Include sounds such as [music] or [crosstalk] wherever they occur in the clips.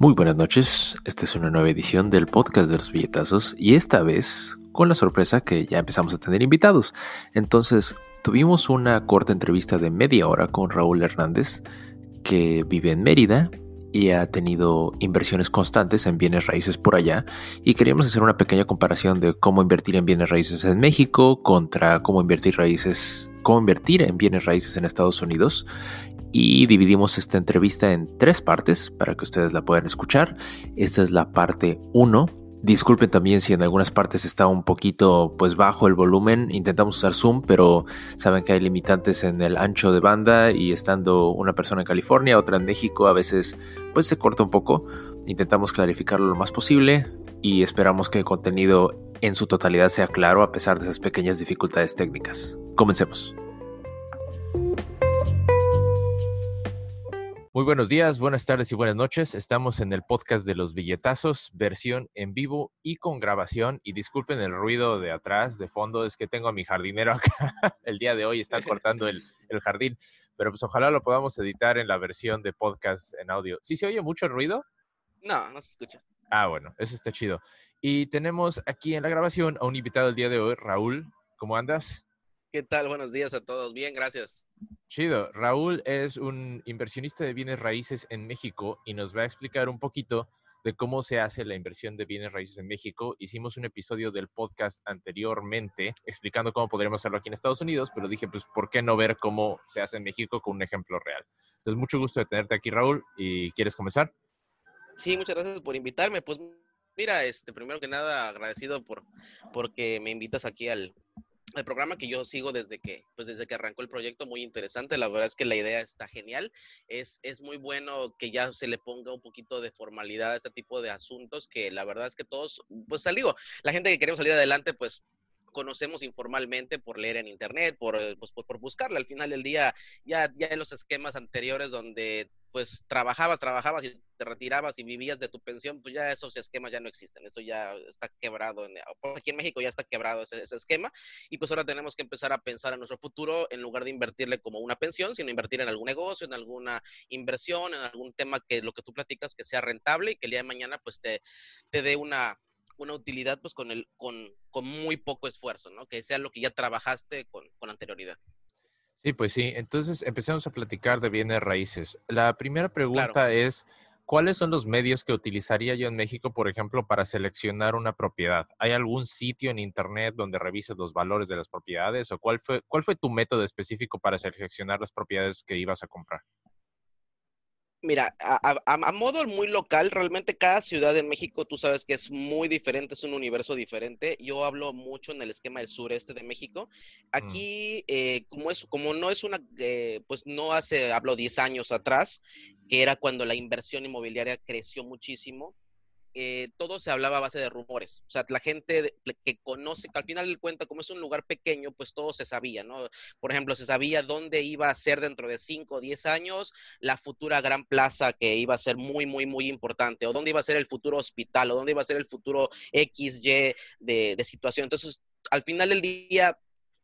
Muy buenas noches, esta es una nueva edición del podcast de los billetazos y esta vez con la sorpresa que ya empezamos a tener invitados. Entonces tuvimos una corta entrevista de media hora con Raúl Hernández que vive en Mérida y ha tenido inversiones constantes en bienes raíces por allá. Y queríamos hacer una pequeña comparación de cómo invertir en bienes raíces en México contra cómo invertir raíces cómo invertir en bienes raíces en Estados Unidos y dividimos esta entrevista en tres partes para que ustedes la puedan escuchar. Esta es la parte 1. Disculpen también si en algunas partes está un poquito pues bajo el volumen. Intentamos usar Zoom, pero saben que hay limitantes en el ancho de banda y estando una persona en California, otra en México, a veces pues se corta un poco. Intentamos clarificarlo lo más posible y esperamos que el contenido en su totalidad sea claro a pesar de esas pequeñas dificultades técnicas. Comencemos. Muy buenos días, buenas tardes y buenas noches. Estamos en el podcast de los billetazos, versión en vivo y con grabación. Y disculpen el ruido de atrás, de fondo, es que tengo a mi jardinero [laughs] acá. El día de hoy está cortando el, jardín, pero pues ojalá lo podamos editar en la versión de podcast en audio. ¿Sí se oye mucho ruido? No, no se escucha. Ah, bueno, eso está chido. Y tenemos aquí en la grabación a un invitado el día de hoy, Raúl. ¿Cómo andas? ¿Qué tal? Buenos días a todos. Bien, gracias. Chido. Raúl es un inversionista de bienes raíces en México y nos va a explicar un poquito de cómo se hace la inversión de bienes raíces en México. Hicimos un episodio del podcast anteriormente explicando cómo podríamos hacerlo aquí en Estados Unidos, pero dije, pues, ¿por qué no ver cómo se hace en México con un ejemplo real? Entonces, mucho gusto de tenerte aquí, Raúl. ¿Y quieres comenzar? Sí, muchas gracias por invitarme. Pues, mira, este, primero que nada, agradecido por porque me invitas aquí al, el programa que yo sigo desde que, pues desde que arrancó el proyecto, muy interesante. La verdad es que la idea está genial. Es, es muy bueno que ya se le ponga un poquito de formalidad a este tipo de asuntos, que la verdad es que todos, pues salió, la gente que queremos salir adelante, pues conocemos informalmente por leer en internet, por, pues, por, por buscarla. Al final del día, ya, ya en los esquemas anteriores donde pues trabajabas, trabajabas y te retirabas y vivías de tu pensión, pues ya esos esquemas ya no existen, eso ya está quebrado, en, aquí en México ya está quebrado ese, esquema y pues ahora tenemos que empezar a pensar en nuestro futuro en lugar de invertirle como una pensión, sino invertir en algún negocio, en alguna inversión, en algún tema que lo que tú platicas que sea rentable y que el día de mañana pues te, te dé una, una utilidad pues con, el, con, con muy poco esfuerzo, ¿no? Que sea lo que ya trabajaste con, con anterioridad. Sí, pues sí. Entonces empecemos a platicar de bienes raíces. La primera pregunta es, ¿cuáles son los medios que utilizaría yo en México, por ejemplo, para seleccionar una propiedad? ¿Hay algún sitio en Internet donde revises los valores de las propiedades? ¿O cuál fue, cuál fue tu método específico para seleccionar las propiedades que ibas a comprar? Mira, a, modo muy local, realmente cada ciudad en México, tú sabes que es muy diferente, es un universo diferente. Yo hablo mucho en el esquema del sureste de México. Mm. Aquí, eh, como, es, como no es una, eh, pues no hace, hablo 10 años atrás, que era cuando la inversión inmobiliaria creció muchísimo, eh, todo se hablaba a base de rumores. O sea, la gente que conoce, que al final del cuenta, como es un lugar pequeño, pues todo se sabía, ¿no? Por ejemplo, se sabía dónde iba a ser dentro de 5 o 10 años la futura gran plaza que iba a ser muy, muy, muy importante, o dónde iba a ser el futuro hospital, o dónde iba a ser el futuro XY de, de situación. Entonces, al final del día,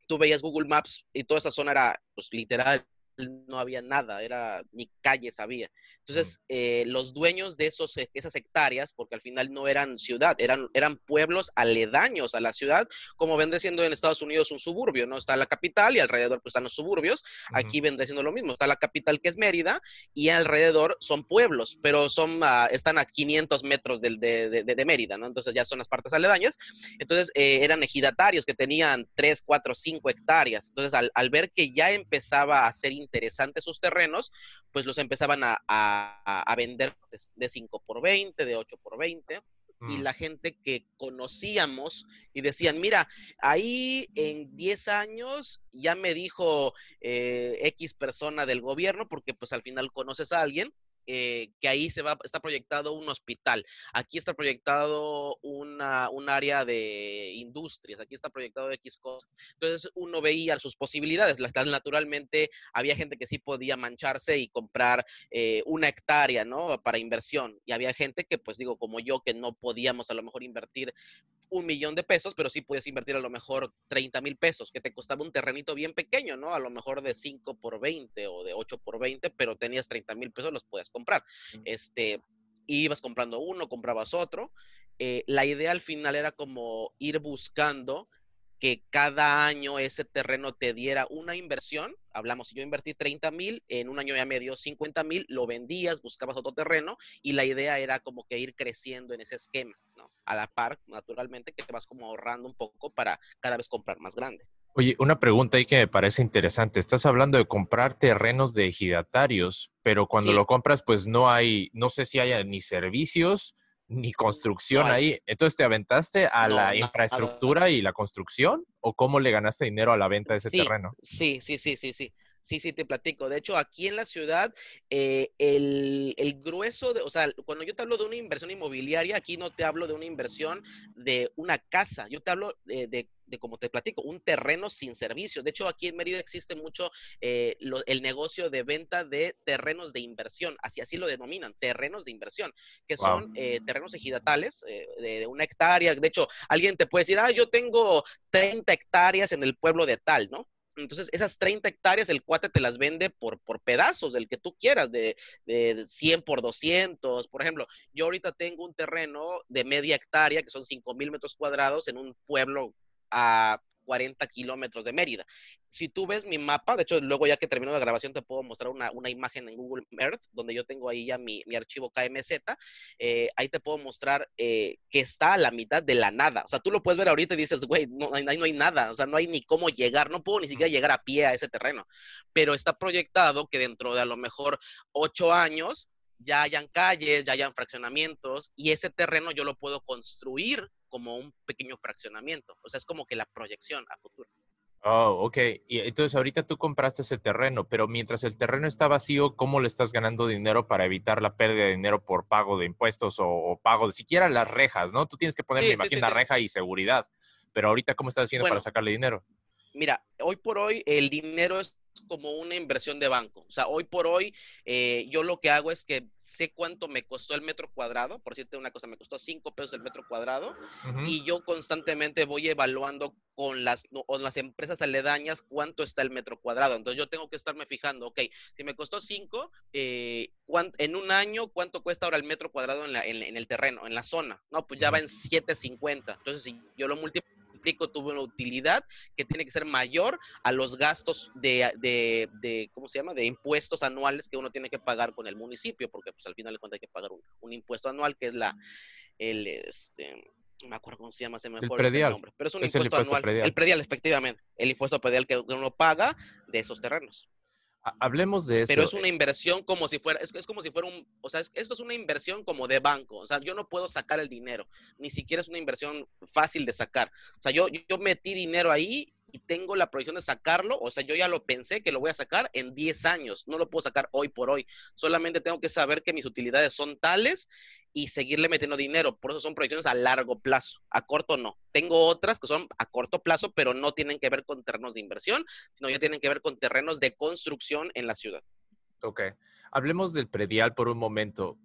tú veías Google Maps y toda esa zona era, pues, literal, no había nada, era ni calles había. Entonces, eh, los dueños de esos, e, esas hectáreas, porque al final no eran ciudad, eran, eran pueblos aledaños a la ciudad, como vendría siendo en Estados Unidos un suburbio, ¿no? Está la capital y alrededor pues, están los suburbios. Aquí vendría siendo lo mismo. Está la capital que es Mérida y alrededor son pueblos, pero son, están a 500 metros de, de, Mérida, ¿no? Entonces ya son las partes aledañas. Entonces, eh, eran ejidatarios que tenían 3, 4, 5 hectáreas. Entonces, al, al ver que ya empezaba a ser interesantes sus terrenos, pues los empezaban a a, vender de 5 por 20, de 8 por 20 y mm. la gente que conocíamos y decían, mira, ahí en 10 años ya me dijo eh, X persona del gobierno, porque pues al final conoces a alguien, eh, que ahí se va, está proyectado un hospital, aquí está proyectado una, un área de industrias, aquí está proyectado X cosas. Entonces uno veía sus posibilidades. Naturalmente había gente que sí podía mancharse y comprar eh, una hectárea, ¿no? Para inversión. Y había gente que, pues digo, como yo, que no podíamos a lo mejor invertir un millón de pesos, pero sí puedes invertir a lo mejor 30 mil pesos, que te costaba un terrenito bien pequeño, ¿no? A lo mejor de 5 por 20 o de 8 por 20, pero tenías 30 mil pesos, los puedes comprar. Este, ibas comprando uno, comprabas otro. Eh, la idea al final era como ir buscando que cada año ese terreno te diera una inversión. Hablamos, si yo invertí 30 mil, en un año ya me dio 50 mil, lo vendías, buscabas otro terreno y la idea era como que ir creciendo en ese esquema, ¿no? A la par, naturalmente, que te vas como ahorrando un poco para cada vez comprar más grande. Oye, una pregunta ahí que me parece interesante. Estás hablando de comprar terrenos de ejidatarios, pero cuando lo compras, pues no hay, no sé si haya ni servicios ni construcción ahí. Entonces, ¿te aventaste a la infraestructura y la construcción? ¿O cómo le ganaste dinero a la venta de ese terreno? Sí, sí, sí, sí, sí. Sí, sí, te platico. De hecho, aquí en la ciudad, eh, el, grueso de, o sea, cuando yo te hablo de una inversión inmobiliaria, aquí no te hablo de una inversión de una casa, yo te hablo de, de, como te platico, un terreno sin servicio. De hecho, aquí en Mérida existe mucho eh, el negocio de venta de terrenos de inversión, así así lo denominan, terrenos de inversión, que son eh, terrenos ejidatales de, una hectárea. De hecho, alguien te puede decir, ah, yo tengo 30 hectáreas en el pueblo de tal, ¿no? Entonces, esas 30 hectáreas, el cuate te las vende por, por pedazos, del que tú quieras, de, de 100 por 200. Por ejemplo, yo ahorita tengo un terreno de media hectárea, que son 5 mil metros cuadrados, en un pueblo a 40 kilómetros de Mérida. Si tú ves mi mapa, de hecho, luego ya que termino la grabación te puedo mostrar una, imagen en Google Earth, donde yo tengo ahí ya mi, archivo KMZ, eh, ahí te puedo mostrar eh, que está a la mitad de la nada. O sea, tú lo puedes ver ahorita y dices, güey, no, ahí no hay nada, o sea, no hay ni cómo llegar, no puedo ni siquiera llegar a pie a ese terreno, pero está proyectado que dentro de a lo mejor ocho años ya hayan calles, ya hayan fraccionamientos y ese terreno yo lo puedo construir como un pequeño fraccionamiento. O sea, es como que la proyección a futuro. Oh, ok. Y entonces ahorita tú compraste ese terreno, pero mientras el terreno está vacío, ¿cómo le estás ganando dinero para evitar la pérdida de dinero por pago de impuestos o, pago de siquiera las rejas, ¿no? Tú tienes que poner, sí, me reja y seguridad. Pero ahorita, ¿cómo estás haciendo para sacarle dinero? Mira, hoy por hoy el dinero es como una inversión de banco. O sea, hoy por hoy eh, yo lo que hago es que sé cuánto me costó el metro cuadrado. Por cierto, una cosa, me costó cinco pesos el metro cuadrado. Y yo constantemente voy evaluando con las, las empresas aledañas cuánto está el metro cuadrado. Entonces yo tengo que estarme fijando, ok, si me costó cinco, eh, en un año, ¿cuánto cuesta ahora el metro cuadrado en, en, el terreno, en la zona? No, pues ya va en 7.50. Entonces, si yo lo multiplico tuvo una utilidad que tiene que ser mayor a los gastos de, de, de, ¿cómo se llama?, de impuestos anuales que uno tiene que pagar con el municipio, porque pues al final de cuentas hay que pagar un, impuesto anual que es la, el, este, no me acuerdo cómo se llama, se me el predial. nombre, pero es un impuesto, anual. El predial, efectivamente, el impuesto predial que uno paga de esos terrenos. Hablemos de eso. Pero es una inversión como si fuera, es, como si fuera un, o sea, esto es una inversión como de banco. O sea, yo no puedo sacar el dinero. Ni siquiera es una inversión fácil de sacar. O sea, yo, yo metí dinero ahí y tengo la proyección de sacarlo, o sea, yo ya lo pensé que lo voy a sacar en 10 años, no lo puedo sacar hoy por hoy, solamente tengo que saber que mis utilidades son tales y seguirle metiendo dinero, por eso son proyecciones a largo plazo, a corto no. Tengo otras que son a corto plazo, pero no tienen que ver con terrenos de inversión, sino ya tienen que ver con terrenos de construcción en la ciudad. Ok, hablemos del predial por un momento.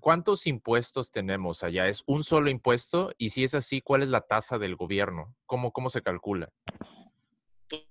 ¿Cuántos impuestos tenemos allá? ¿Es un solo impuesto? Y si es así, ¿cuál es la tasa del gobierno? ¿Cómo, cómo se calcula?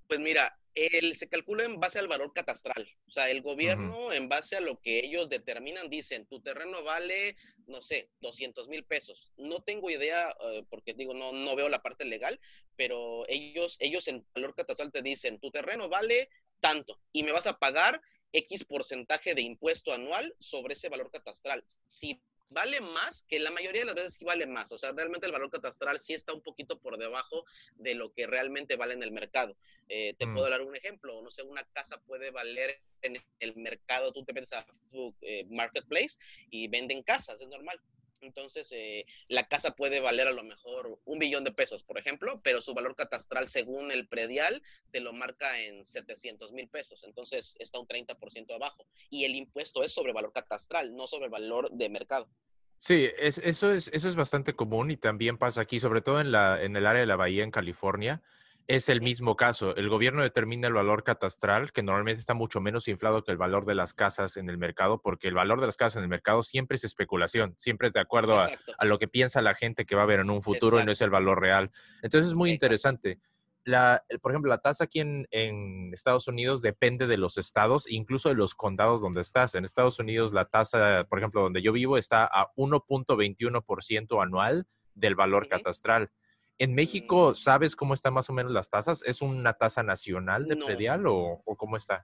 Pues mira, el, se calcula en base al valor catastral. O sea, el gobierno, en base a lo que ellos determinan, dicen, tu terreno vale, no sé, 200 mil pesos. No tengo idea, eh, porque digo, no, no veo la parte legal, pero ellos, ellos en valor catastral te dicen, tu terreno vale tanto y me vas a pagar X porcentaje de impuesto anual sobre ese valor catastral. Si vale más, que la mayoría de las veces sí vale más, o sea, realmente el valor catastral sí está un poquito por debajo de lo que realmente vale en el mercado. Eh, te mm. puedo dar un ejemplo, no sé, una casa puede valer en el mercado, tú te a Facebook eh, Marketplace y venden casas, es normal. Entonces, eh, la casa puede valer a lo mejor un billón de pesos, por ejemplo, pero su valor catastral según el predial te lo marca en 700 mil pesos. Entonces, está un 30% abajo. Y el impuesto es sobre valor catastral, no sobre valor de mercado. Sí, eso, es, eso es bastante común y también pasa aquí, sobre todo en, la, en el área de la bahía en California es el mismo caso. El gobierno determina el valor catastral, que normalmente está mucho menos inflado que el valor de las casas en el mercado, porque el valor de las casas en el mercado siempre es especulación, siempre es de acuerdo a, lo que piensa la gente que va a haber en un futuro y no es el valor real. Entonces es muy interesante. la, por ejemplo, la tasa aquí en, Estados Unidos depende de los estados, incluso de los condados donde estás. En Estados Unidos la tasa, por ejemplo, donde yo vivo está a 1.21% anual del valor catastral. En México. ¿sabes cómo están más o menos las tasas? ¿Es una tasa nacional de predial o, o, cómo está?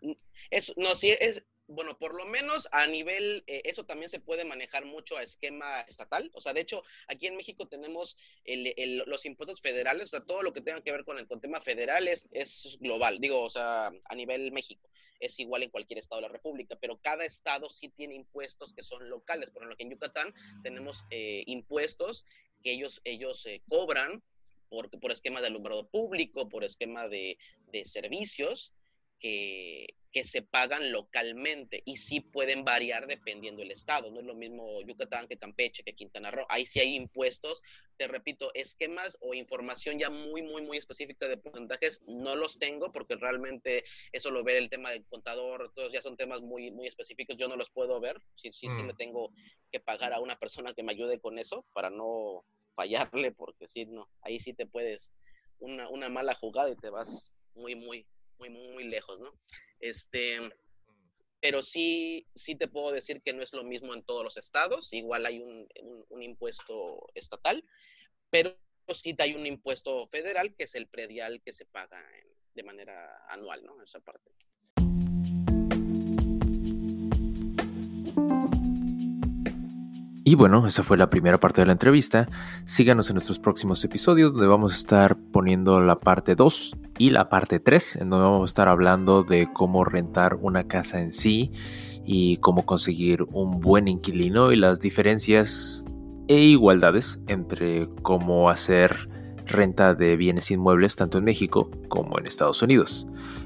Es, no, sí, es, bueno, por lo menos a nivel, eh, eso también se puede manejar mucho a esquema estatal. O sea, de hecho, aquí en México tenemos los impuestos federales, o sea, todo lo que tenga que ver con el con tema federal es, global, digo, o sea, a nivel México. Es igual en cualquier estado de la República, pero cada estado sí tiene impuestos que son locales. Por ejemplo, que en Yucatán tenemos eh, impuestos que ellos, ellos eh, cobran por, por esquema de alumbrado público, por esquema de, de servicios que, que se pagan localmente y sí pueden variar dependiendo del estado. No es lo mismo Yucatán que Campeche, que Quintana Roo. Ahí sí hay impuestos. Te repito, esquemas o información ya muy, muy, muy específica de porcentajes no los tengo porque realmente eso lo ve el tema del contador. Todos ya son temas muy, muy específicos. Yo no los puedo ver. Sí, sí, sí mm. le tengo que pagar a una persona que me ayude con eso para no fallarle porque sí, no. Ahí sí te puedes una, una mala jugada y te vas muy, muy, muy, muy, lejos, ¿no? Este, pero sí, sí te puedo decir que no es lo mismo en todos los estados, igual hay un, un, impuesto estatal, pero sí hay un impuesto federal que es el predial que se paga de manera anual, ¿no? Esa parte. Y bueno, esa fue la primera parte de la entrevista. Síganos en nuestros próximos episodios donde vamos a estar poniendo la parte 2 y la parte 3, en donde vamos a estar hablando de cómo rentar una casa en sí y cómo conseguir un buen inquilino y las diferencias e igualdades entre cómo hacer renta de bienes inmuebles tanto en México como en Estados Unidos.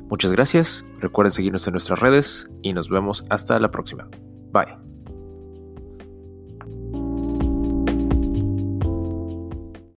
Muchas gracias, recuerden seguirnos en nuestras redes y nos vemos hasta la próxima. Bye.